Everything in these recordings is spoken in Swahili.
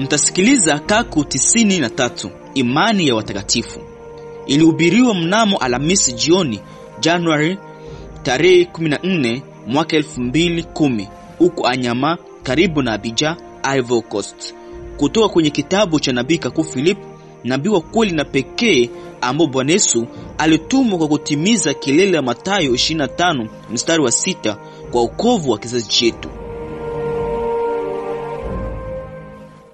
mtasikiliza Kaku tisini na tatu imani ya watakatifu. Ilihubiriwa mnamo Alhamisi jioni Januari tarehe 14 mwaka 2010 huko Anyama karibu na abija Ivory Coast, kutoka kwenye kitabu cha nabii Kaku Philip, nabii wa kweli na pekee ambao Bwana Yesu alitumwa kwa kutimiza kilele ya Mathayo 25 mstari wa sita kwa ukovu wa kizazi chetu.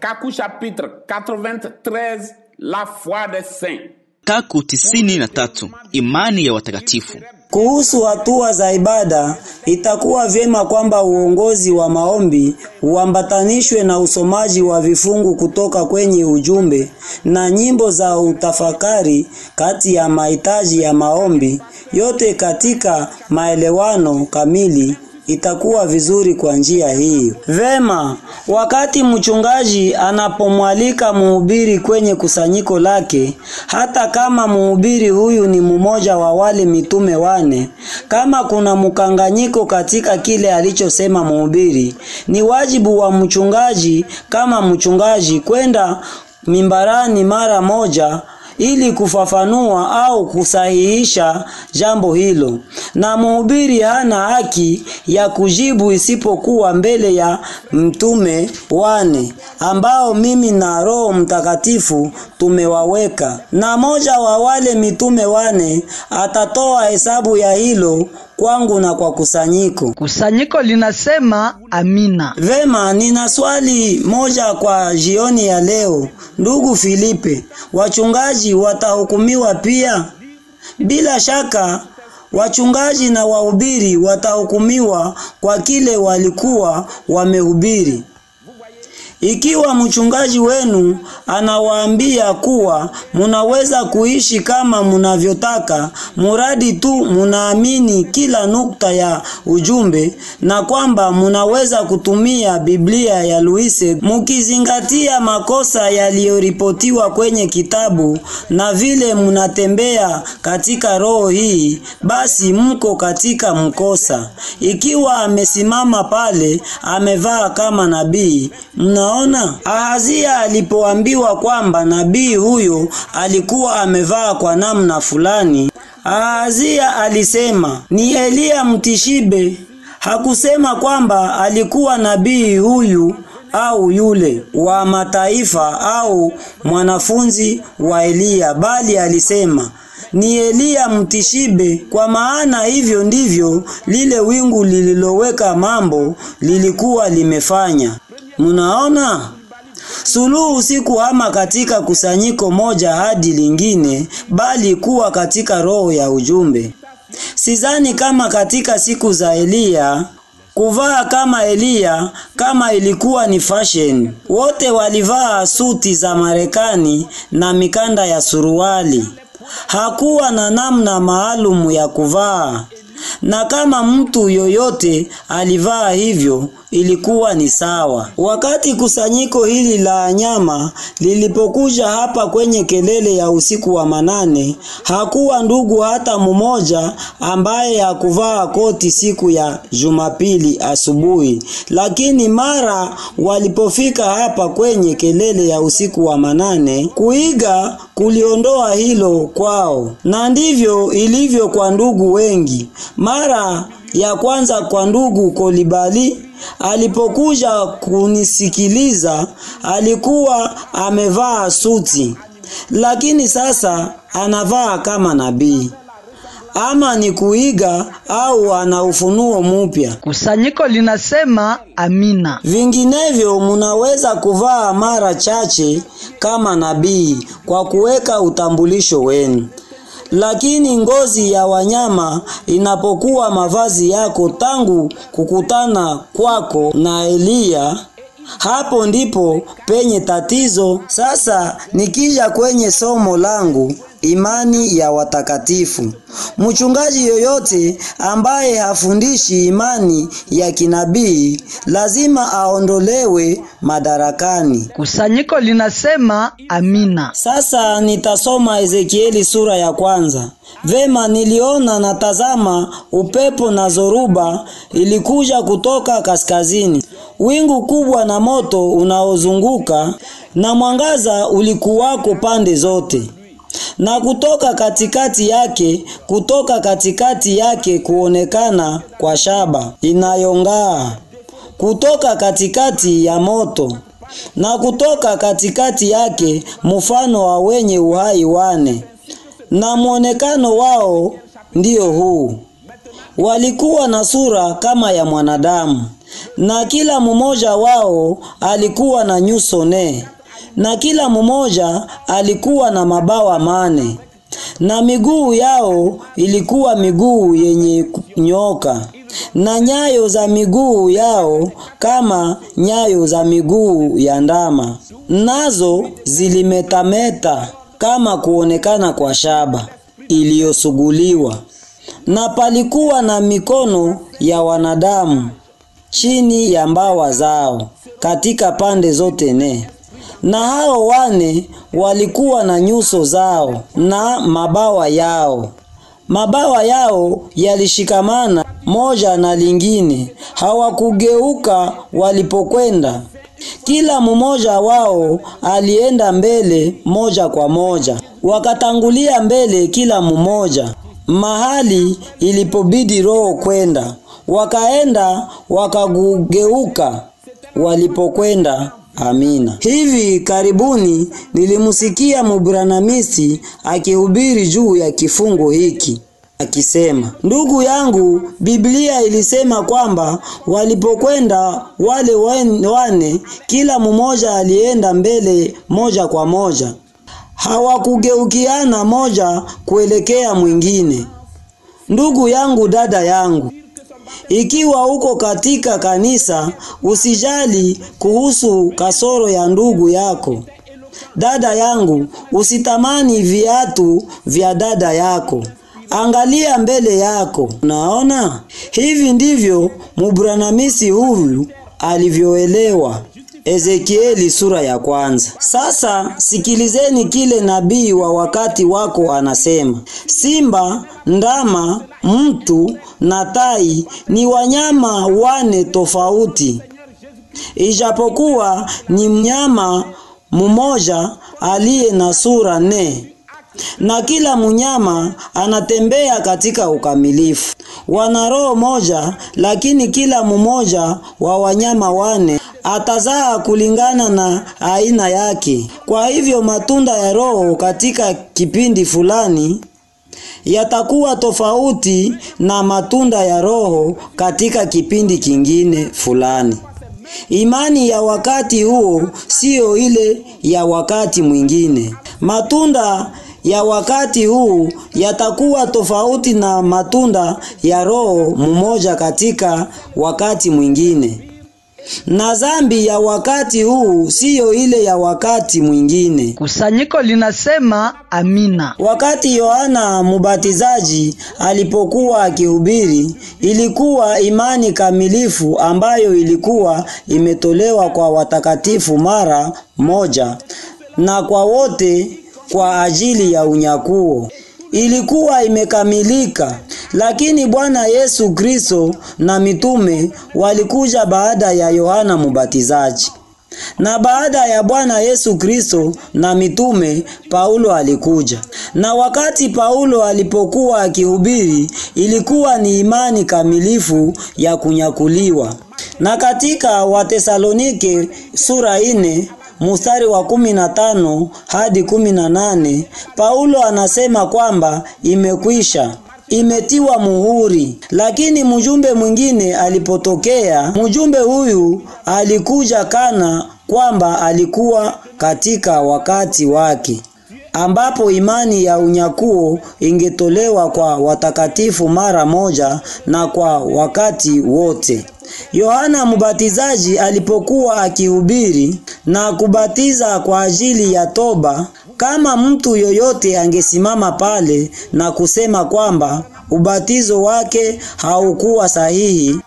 Kaku chapitre 93 La foi des saints. Kaku tisini na tatu imani ya watakatifu. Kuhusu hatua za ibada, itakuwa vyema kwamba uongozi wa maombi uambatanishwe na usomaji wa vifungu kutoka kwenye ujumbe na nyimbo za utafakari kati ya mahitaji ya maombi yote katika maelewano kamili itakuwa vizuri kwa njia hii. Vema, wakati mchungaji anapomwalika mhubiri kwenye kusanyiko lake, hata kama mhubiri huyu ni mmoja wa wale mitume wane, kama kuna mkanganyiko katika kile alichosema mhubiri, ni wajibu wa mchungaji kama mchungaji kwenda mimbarani mara moja ili kufafanua au kusahihisha jambo hilo, na mhubiri hana haki ya kujibu isipokuwa mbele ya mtume wane ambao mimi na Roho Mtakatifu tumewaweka, na moja wa wale mitume wane atatoa hesabu ya hilo kwangu na kwa kusanyiko. Kusanyiko linasema amina. Vema, nina swali moja kwa jioni ya leo. Ndugu Filipe, wachungaji watahukumiwa pia? Bila shaka wachungaji na wahubiri watahukumiwa kwa kile walikuwa wamehubiri. Ikiwa mchungaji wenu anawaambia kuwa munaweza kuishi kama munavyotaka, muradi tu munaamini kila nukta ya ujumbe na kwamba munaweza kutumia Biblia ya Luise mukizingatia makosa yaliyoripotiwa kwenye kitabu na vile munatembea katika roho hii, basi mko katika mkosa. Ikiwa amesimama pale amevaa kama nabii, mnaona Ahazia alipoambiwa kwamba nabii huyo alikuwa amevaa kwa namna fulani, Ahazia alisema ni Eliya mtishibe. Hakusema kwamba alikuwa nabii huyu au yule wa mataifa au mwanafunzi wa Eliya, bali alisema ni Eliya mtishibe, kwa maana hivyo ndivyo lile wingu lililoweka mambo lilikuwa limefanya. Munaona? Suluhu si kuhama katika kusanyiko moja hadi lingine, bali kuwa katika roho ya ujumbe. Sidhani kama katika siku za Eliya kuvaa kama Eliya kama ilikuwa ni fashion. Wote walivaa suti za Marekani na mikanda ya suruali. Hakuwa na namna maalumu ya kuvaa. Na kama mtu yoyote alivaa hivyo ilikuwa ni sawa. Wakati kusanyiko hili la nyama lilipokuja hapa kwenye kelele ya usiku wa manane, hakuwa ndugu hata mmoja ambaye hakuvaa koti siku ya Jumapili asubuhi. Lakini mara walipofika hapa kwenye kelele ya usiku wa manane, kuiga kuliondoa hilo kwao, na ndivyo ilivyo kwa ndugu wengi. Mara ya kwanza kwa ndugu Kolibali alipokuja kunisikiliza alikuwa amevaa suti, lakini sasa anavaa kama nabii. Ama ni kuiga au ana ufunuo mupya. Kusanyiko linasema amina. Vinginevyo munaweza kuvaa mara chache kama nabii kwa kuweka utambulisho wenu. Lakini ngozi ya wanyama inapokuwa mavazi yako tangu kukutana kwako na Eliya, hapo ndipo penye tatizo. Sasa nikija kwenye somo langu imani ya watakatifu. Mchungaji yoyote ambaye hafundishi imani ya kinabii lazima aondolewe madarakani. Kusanyiko linasema amina. Sasa nitasoma Ezekieli sura ya kwanza. Vema, niliona na tazama, upepo na zoruba ilikuja kutoka kaskazini, wingu kubwa na moto unaozunguka, na mwangaza ulikuwako pande zote na kutoka katikati yake, kutoka katikati yake kuonekana kwa shaba inayong'aa, kutoka katikati ya moto, na kutoka katikati yake mfano wa wenye uhai wane, na mwonekano wao ndio huu: walikuwa na sura kama ya mwanadamu, na kila mmoja wao alikuwa na nyuso nne na kila mmoja alikuwa na mabawa mane, na miguu yao ilikuwa miguu yenye nyoka, na nyayo za miguu yao kama nyayo za miguu ya ndama, nazo zilimetameta kama kuonekana kwa shaba iliyosuguliwa, na palikuwa na mikono ya wanadamu chini ya mbawa zao katika pande zote nne na hao wane walikuwa na nyuso zao na mabawa yao. Mabawa yao yalishikamana moja na lingine, hawakugeuka walipokwenda. Kila mmoja wao alienda mbele moja kwa moja, wakatangulia mbele kila mmoja mahali ilipobidi roho kwenda, wakaenda wakageuka walipokwenda. Amina. Hivi karibuni nilimsikia Mubranamisi akihubiri juu ya kifungo hiki akisema, ndugu yangu, Biblia ilisema kwamba walipokwenda wale wane, kila mmoja alienda mbele moja kwa moja, hawakugeukiana moja kuelekea mwingine. Ndugu yangu, dada yangu, ikiwa uko katika kanisa, usijali kuhusu kasoro ya ndugu yako. Dada yangu, usitamani viatu vya dada yako. Angalia mbele yako. Unaona? Hivi ndivyo Mubranamisi huyu alivyoelewa Ezekieli sura ya kwanza. Sasa sikilizeni kile nabii wa wakati wako anasema. Simba, ndama, mtu na tai ni wanyama wane tofauti, ijapokuwa ni mnyama mmoja aliye na sura nne na kila mnyama anatembea katika ukamilifu. Wana roho moja, lakini kila mmoja wa wanyama wane atazaa kulingana na aina yake. Kwa hivyo matunda ya Roho katika kipindi fulani yatakuwa tofauti na matunda ya Roho katika kipindi kingine fulani. Imani ya wakati huo siyo ile ya wakati mwingine. Matunda ya wakati huu yatakuwa tofauti na matunda ya Roho mmoja katika wakati mwingine. Na dhambi ya wakati huu siyo ile ya wakati mwingine. Kusanyiko linasema amina. Wakati Yohana Mubatizaji alipokuwa akihubiri, ilikuwa imani kamilifu ambayo ilikuwa imetolewa kwa watakatifu mara moja na kwa wote kwa ajili ya unyakuo. Ilikuwa imekamilika, lakini Bwana Yesu Kristo na mitume walikuja baada ya Yohana Mubatizaji. Na baada ya Bwana Yesu Kristo na mitume, Paulo alikuja. Na wakati Paulo alipokuwa akihubiri, ilikuwa ni imani kamilifu ya kunyakuliwa. Na katika Watesalonike sura ine mstari wa kumi na tano hadi kumi na nane Paulo anasema kwamba imekwisha imetiwa muhuri. Lakini mjumbe mwingine alipotokea, mjumbe huyu alikuja kana kwamba alikuwa katika wakati wake ambapo imani ya unyakuo ingetolewa kwa watakatifu mara moja na kwa wakati wote. Yohana Mbatizaji alipokuwa akihubiri na kubatiza kwa ajili ya toba, Kama mtu yoyote angesimama pale na kusema kwamba ubatizo wake haukuwa sahihi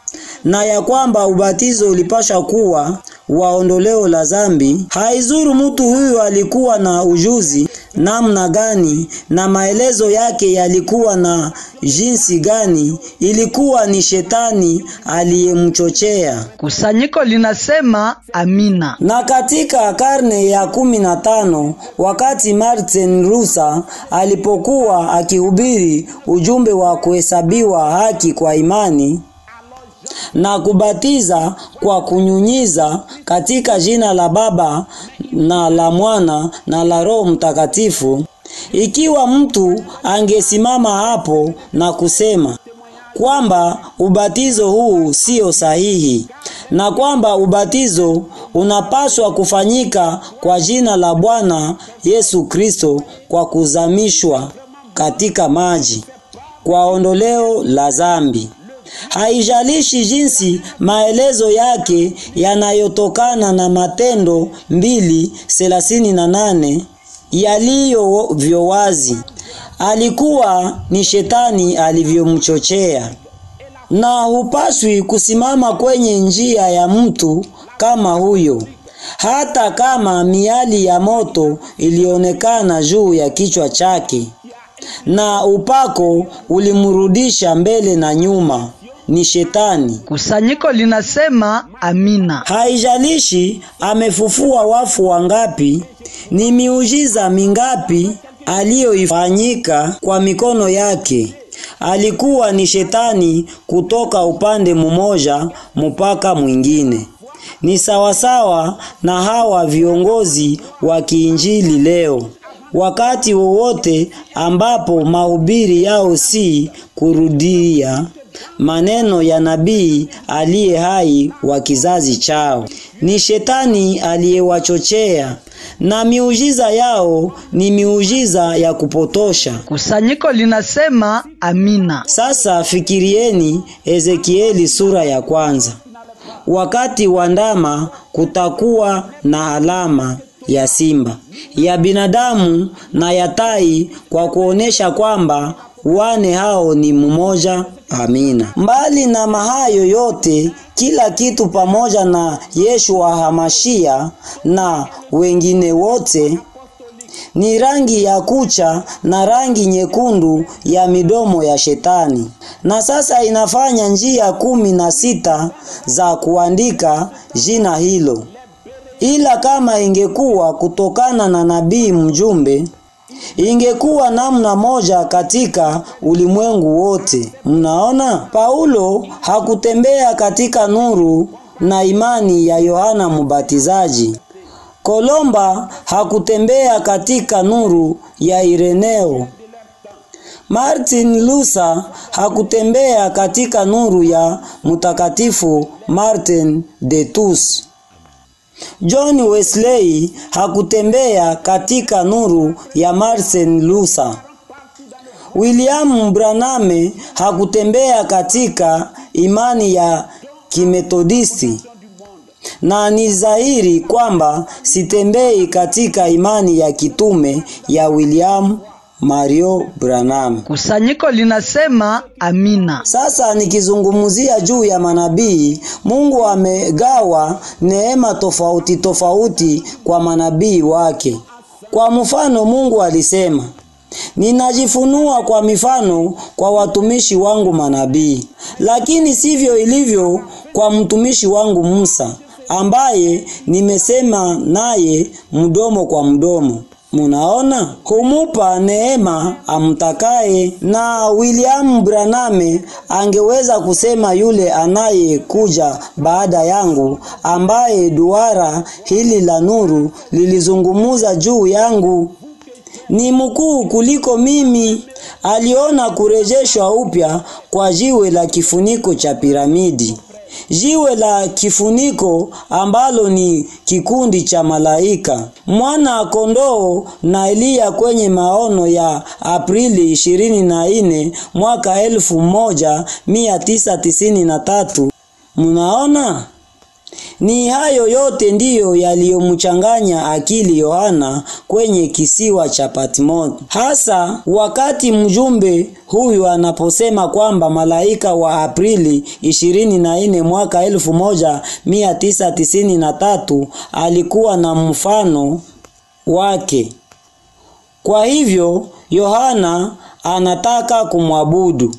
na ya kwamba ubatizo ulipasha kuwa wa ondoleo la zambi, haizuru mtu huyu alikuwa na ujuzi namna gani na maelezo yake yalikuwa na jinsi gani, ilikuwa ni shetani aliyemchochea. Kusanyiko linasema amina. Na katika karne ya kumi na tano wakati Martin Luther alipokuwa akihubiri ujumbe wa kuhesabiwa haki kwa imani na kubatiza kwa kunyunyiza katika jina la Baba na la Mwana na la Roho Mtakatifu, ikiwa mtu angesimama hapo na kusema kwamba ubatizo huu sio sahihi na kwamba ubatizo unapaswa kufanyika kwa jina la Bwana Yesu Kristo kwa kuzamishwa katika maji kwa ondoleo la zambi. Haijalishi jinsi maelezo yake yanayotokana na Matendo mbili thelathini na nane yaliyovyo wazi, alikuwa ni shetani alivyomchochea, na hupaswi kusimama kwenye njia ya mtu kama huyo, hata kama miali ya moto ilionekana juu ya kichwa chake. Na upako ulimrudisha mbele na nyuma. Ni shetani. Kusanyiko linasema amina. Haijalishi amefufua wafu wangapi, ni miujiza mingapi aliyoifanyika kwa mikono yake, alikuwa ni shetani kutoka upande mmoja mpaka mwingine. Ni sawasawa na hawa viongozi wa kiinjili leo wakati wowote ambapo mahubiri yao si kurudia maneno ya nabii aliye hai wa kizazi chao, ni shetani aliyewachochea, na miujiza yao ni miujiza ya kupotosha. Kusanyiko linasema amina. Sasa fikirieni Ezekieli sura ya kwanza. Wakati wa ndama kutakuwa na alama ya simba, ya binadamu na ya tai, kwa kuonesha kwamba wane hao ni mmoja. Amina. Mbali na mahayo yote, kila kitu pamoja na Yeshua Hamashia na wengine wote ni rangi ya kucha na rangi nyekundu ya midomo ya shetani. Na sasa inafanya njia kumi na sita za kuandika jina hilo ila kama ingekuwa kutokana na nabii mjumbe, ingekuwa namna moja katika ulimwengu wote. Mnaona, Paulo hakutembea katika nuru na imani ya Yohana Mubatizaji. Kolomba hakutembea katika nuru ya Ireneo. Martin Luther hakutembea katika nuru ya mtakatifu Martin de Tours. John Wesley hakutembea katika nuru ya Martin Luther. William Branham hakutembea katika imani ya Kimethodisti. Na ni dhahiri kwamba sitembei katika imani ya kitume ya William Mario Branham. Kusanyiko linasema amina. Sasa nikizungumzia juu ya manabii, Mungu amegawa neema tofauti tofauti kwa manabii wake. Kwa mfano, Mungu alisema, ninajifunua kwa mifano kwa watumishi wangu manabii, lakini sivyo ilivyo kwa mtumishi wangu Musa, ambaye nimesema naye mdomo kwa mdomo. Munaona, kumupa neema amtakaye. Na William Branham angeweza kusema yule anayekuja baada yangu, ambaye duara hili la nuru lilizungumuza juu yangu, ni mkuu kuliko mimi. Aliona kurejeshwa upya kwa jiwe la kifuniko cha piramidi jiwe la kifuniko ambalo ni kikundi cha malaika, mwana kondoo na Eliya kwenye maono ya Aprili ishirini na nne mwaka elfu moja mia tisa tisini na tatu. Munaona, Ni hayo yote ndiyo yaliyomchanganya akili Yohana kwenye kisiwa cha Patmos, hasa wakati mjumbe huyu anaposema kwamba malaika wa Aprili 24 mwaka 1993 alikuwa na mfano wake. Kwa hivyo Yohana anataka kumwabudu.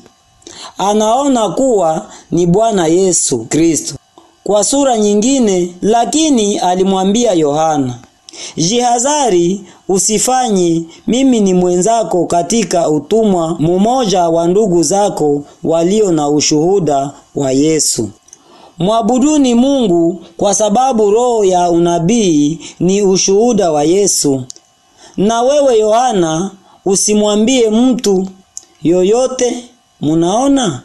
Anaona kuwa ni Bwana Yesu Kristo kwa sura nyingine, lakini alimwambia Yohana, jihadhari usifanye mimi ni mwenzako katika utumwa mmoja wa ndugu zako walio na ushuhuda wa Yesu. Mwabuduni Mungu kwa sababu roho ya unabii ni ushuhuda wa Yesu. Na wewe Yohana usimwambie mtu yoyote. Munaona?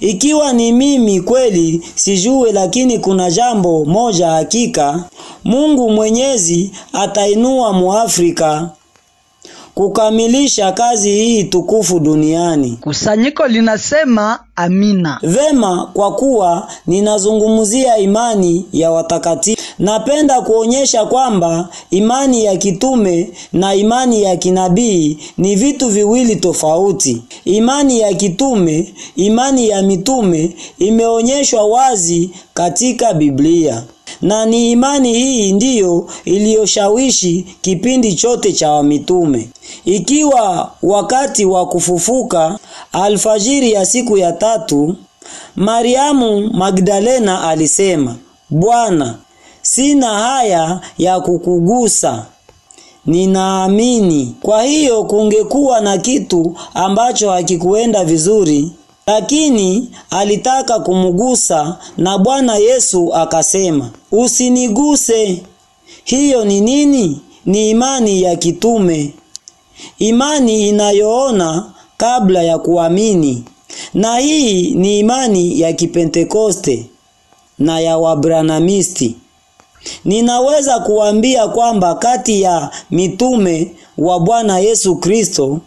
Ikiwa ni mimi kweli sijue, lakini kuna jambo moja hakika, Mungu Mwenyezi atainua Muafrika kukamilisha kazi hii tukufu duniani. Kusanyiko linasema amina. Vema, kwa kuwa ninazungumzia imani ya watakatifu, napenda kuonyesha kwamba imani ya kitume na imani ya kinabii ni vitu viwili tofauti. Imani ya kitume, imani ya mitume imeonyeshwa wazi katika Biblia na ni imani hii ndiyo iliyoshawishi kipindi chote cha mitume. Ikiwa wakati wa kufufuka alfajiri ya siku ya tatu, Mariamu Magdalena alisema, Bwana, sina haya ya kukugusa, ninaamini. Kwa hiyo kungekuwa na kitu ambacho hakikuenda vizuri lakini alitaka kumugusa na Bwana Yesu akasema, usiniguse. Hiyo ni nini? Ni imani ya kitume, imani inayoona kabla ya kuamini, na hii ni imani ya Kipentekoste na ya Wabranamisti. Ninaweza kuambia kwamba kati ya mitume wa Bwana Yesu Kristo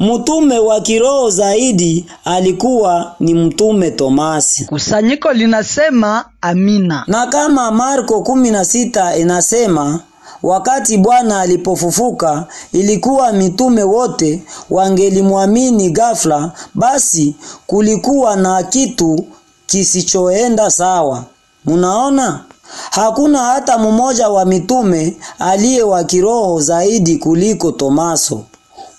Mtume wa kiroho zaidi alikuwa ni mtume Tomasi. Kusanyiko linasema amina. Na kama Marko 16 inasema wakati Bwana alipofufuka ilikuwa mitume wote wangelimwamini ghafla, basi kulikuwa na kitu kisichoenda sawa. Munaona? Hakuna hata mmoja wa mitume aliye wa kiroho zaidi kuliko Tomaso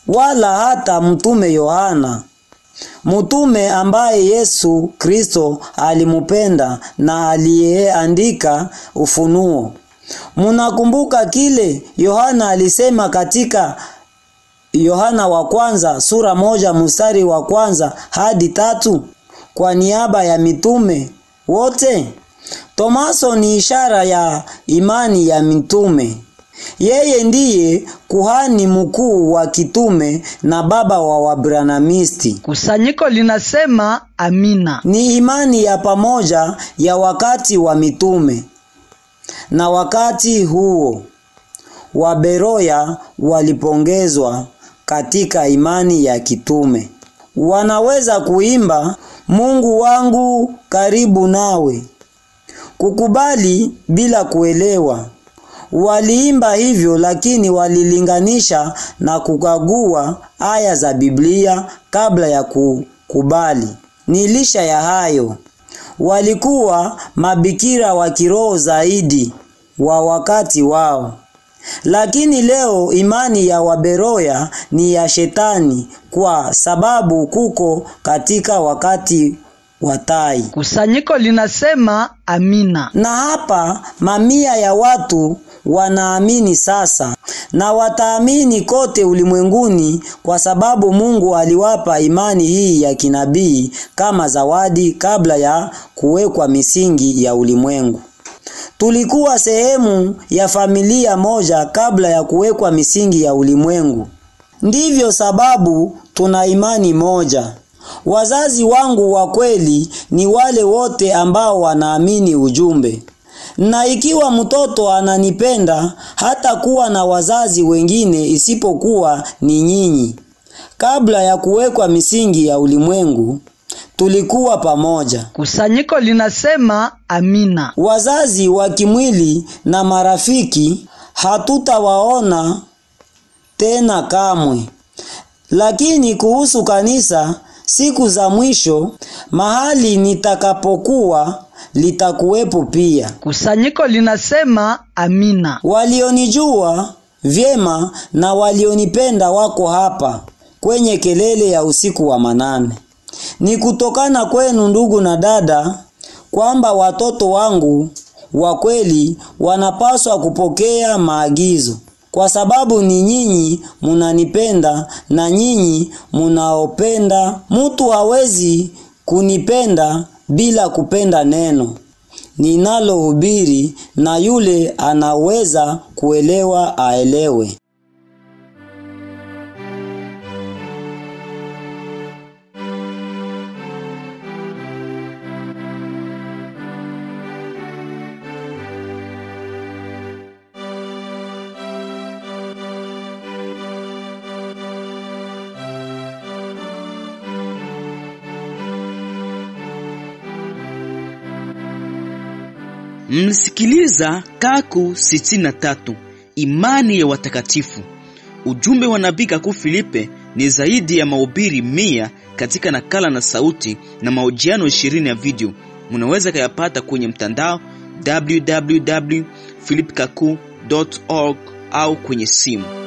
wala hata mtume Yohana, mtume ambaye Yesu Kristo alimupenda na aliyeandika Ufunuo. Munakumbuka kile Yohana alisema katika Yohana wa kwanza sura moja mstari wa kwanza hadi tatu kwa niaba ya mitume wote. Tomaso ni ishara ya imani ya mitume. Yeye ndiye kuhani mkuu wa kitume na baba wa Wabranamisti. Kusanyiko linasema amina. Ni imani ya pamoja ya wakati wa mitume. Na wakati huo Waberoya walipongezwa katika imani ya kitume. Wanaweza kuimba Mungu wangu karibu nawe. Kukubali bila kuelewa. Waliimba hivyo lakini walilinganisha na kukagua aya za Biblia kabla ya kukubali. Ni lisha ya hayo. Walikuwa mabikira wa kiroho zaidi wa wakati wao. Lakini leo imani ya Waberoya ni ya shetani kwa sababu kuko katika wakati wa tai. Kusanyiko linasema amina. Na hapa mamia ya watu wanaamini sasa na wataamini kote ulimwenguni kwa sababu Mungu aliwapa imani hii ya kinabii kama zawadi kabla ya kuwekwa misingi ya ulimwengu. Tulikuwa sehemu ya familia moja kabla ya kuwekwa misingi ya ulimwengu. Ndivyo sababu tuna imani moja. Wazazi wangu wa kweli ni wale wote ambao wanaamini ujumbe. Na ikiwa mtoto ananipenda hata kuwa na wazazi wengine isipokuwa ni nyinyi. Kabla ya kuwekwa misingi ya ulimwengu, tulikuwa pamoja. Kusanyiko linasema amina. Wazazi wa kimwili na marafiki hatutawaona tena kamwe. Lakini kuhusu kanisa, siku za mwisho, mahali nitakapokuwa litakuwepo pia. Kusanyiko linasema amina. Walionijua vyema na walionipenda wako hapa kwenye kelele ya usiku wa manane. Ni kutokana kwenu ndugu na dada kwamba watoto wangu wa kweli wanapaswa kupokea maagizo kwa sababu ni nyinyi munanipenda na nyinyi munaopenda. Mtu hawezi kunipenda bila kupenda neno ninalohubiri, na yule anaweza kuelewa aelewe. Mlisikiliza Kaku 63 imani ya watakatifu. Ujumbe wa nabii Kaku Filipe ni zaidi ya mahubiri mia katika nakala na sauti na mahojiano ishirini ya video. Munaweza kayapata kwenye mtandao www.philipkaku.org au kwenye simu